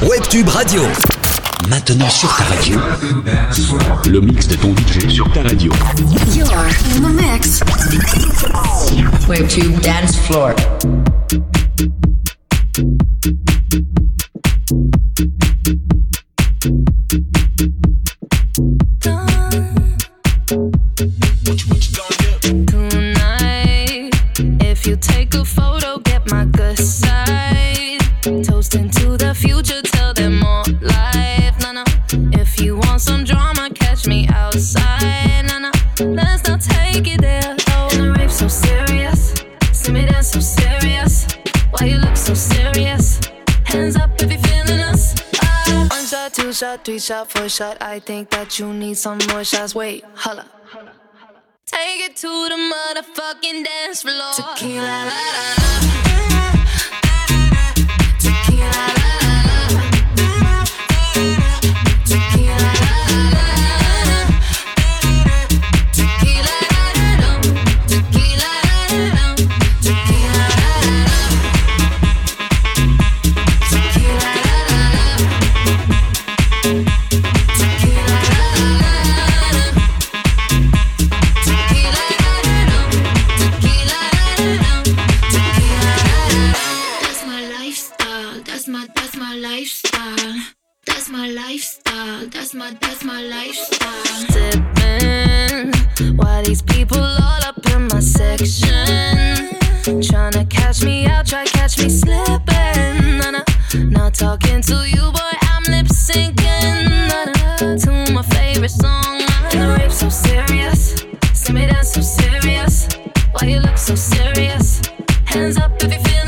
Webtube Radio. Maintenant sur ta radio. Le mix de ton DJ sur ta radio. You're in the mix. Webtube Dance Floor. Tonight, if you take a photo, get my good side. Toast into the future. some drama, catch me outside. Let's not take it there. Oh, so serious. See me dance so serious. Why you look so serious? Hands up if you feeling us. Ah. One shot, two shot, three shot, four shot. I think that you need some more shots. Wait, holla. Take it to the motherfucking dance floor. Tequila, la, la, la.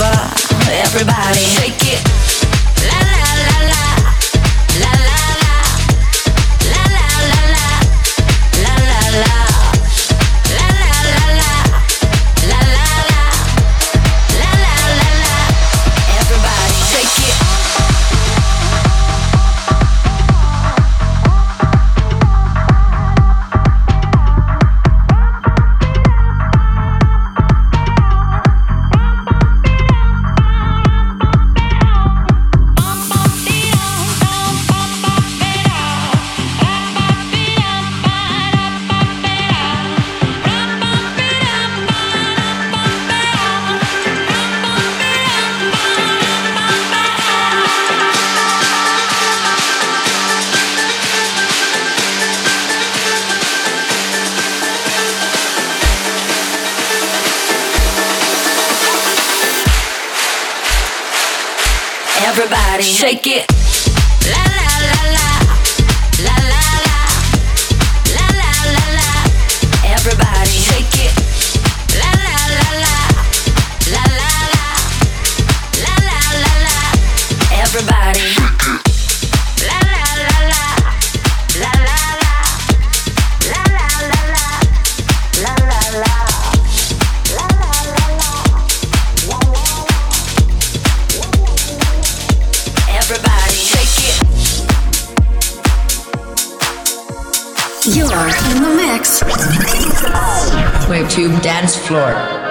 over. Everybody, shake it You're in the mix. Webtube Dance Floor.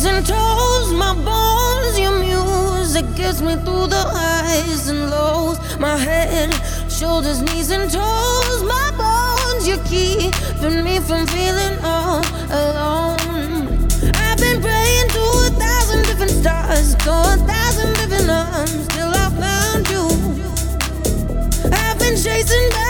knees and toes, my bones, your music gets me through the highs and lows. My head, shoulders, knees and toes, my bones, you're keeping me from feeling all alone. I've been praying to a thousand different stars, to a thousand different arms, till I found you. I've been chasing back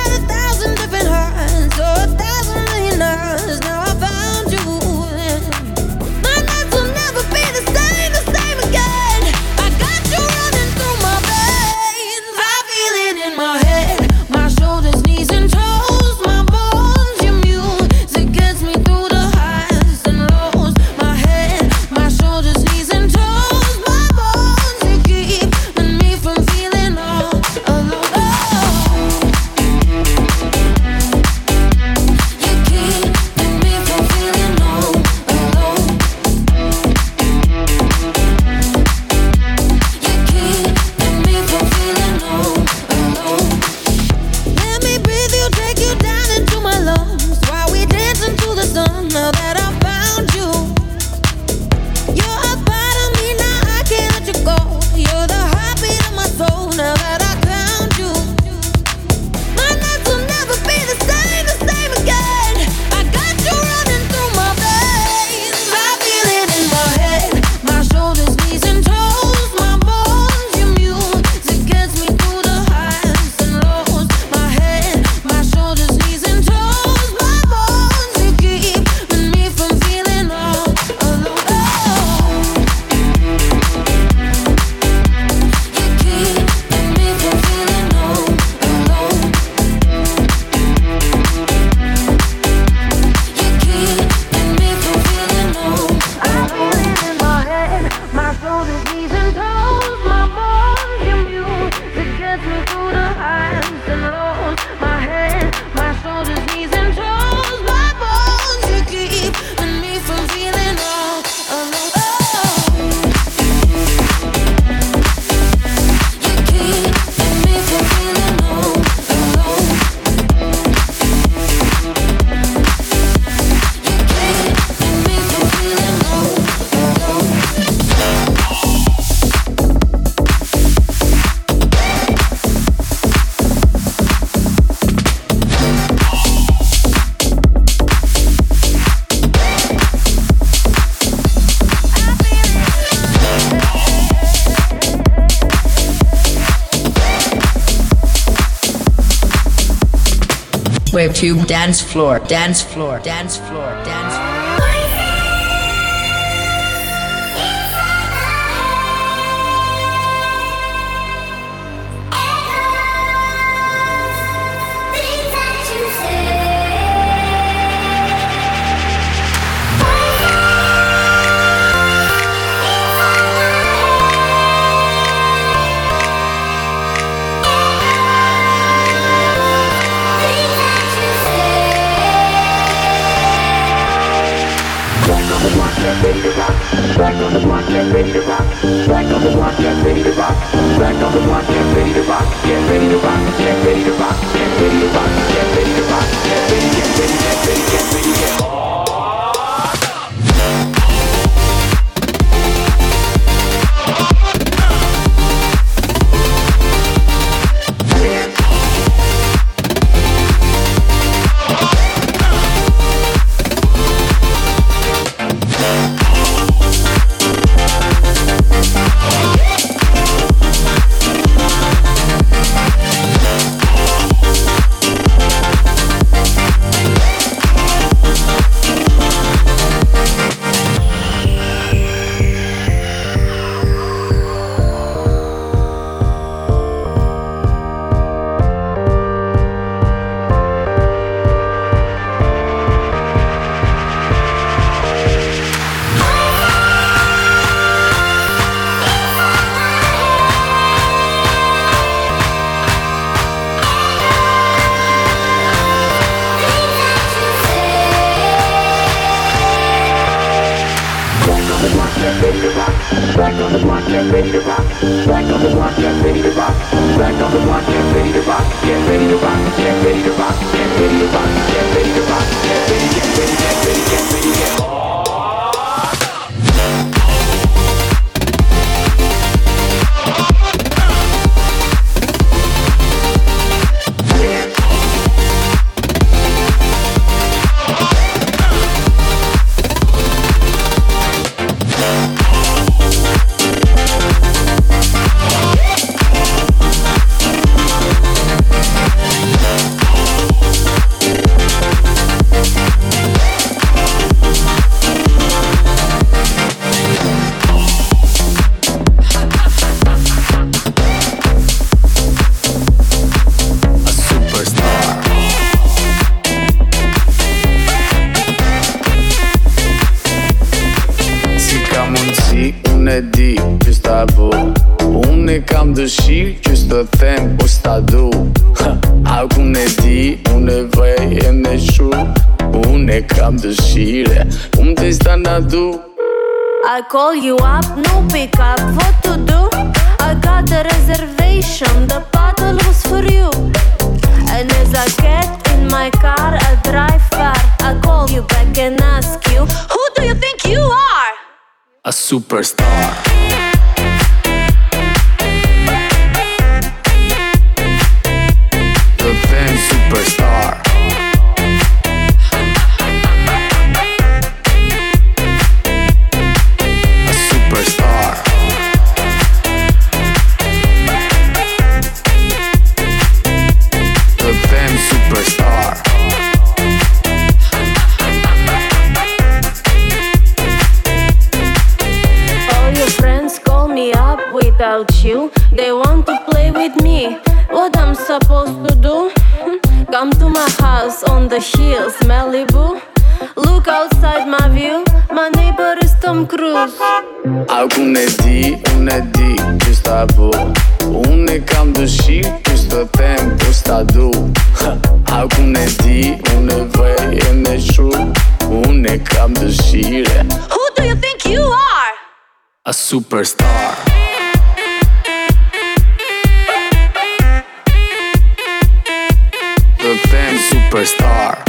Webtube dance floor, dance floor, dance floor, dance floor. Back on the block, get ready to rock. Back on the block, get ready to rock. Get ready to rock, get ready to rock. Get ready to rock, get ready to rock. Get ready, get ready, get ready, get ready. ready to rock. Track number one, get ready to rock. Track number one, get ready to rock. Get ready to rock. Get ready to rock. Get ready to rock. Get ready to rock. Get ready, get ready, get ready, get ready, get ready. Tabu Unë e kam dëshirë që së të them po s'ta du. A ku ne di, unë e vej e në shu Unë e kam dëshirë, unë të sta na du I call you up, no pick up, what to do? I got a reservation, the bottle was for you. And as I get in my car, I drive far I call you back and ask you Who do you think you are? A superstar. Superstar without you. They want to play with me. What I'm supposed to do? Hmm? Come to my house on the hills, Malibu. Look outside my view. My neighbor is Tom Cruise. A ku ne di, unë di që s'ta bu Unë e kam dëshirë që s'të them po s'ta du A ku ne di, unë e vej e në shu Unë e kam dëshirë Who do you think you are? A superstar superstar.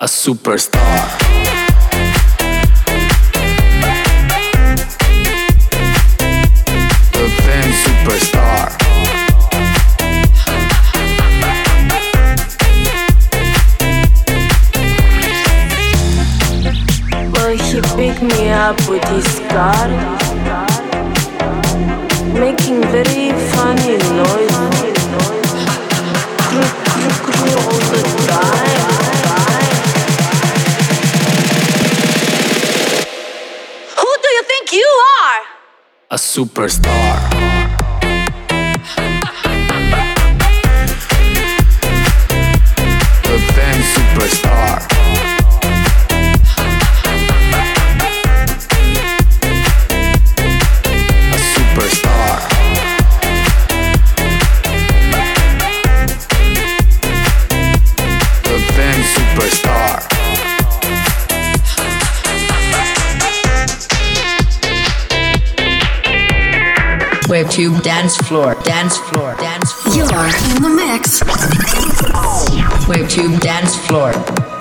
A superstar. Picked me up with his car, making very funny noises. Cru, cru, cru all the time. Who do you think you are? A superstar Webtube Dance Floor, Dance Floor, Dance Floor. You're in the mix. Webtube Dance Floor.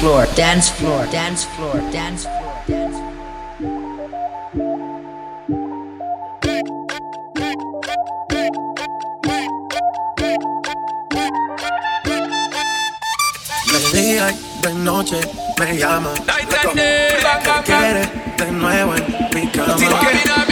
Floor, dance floor, dance floor, dance floor, dance floor. De día y de noche me llama. Que quiere de nuevo en mi cama.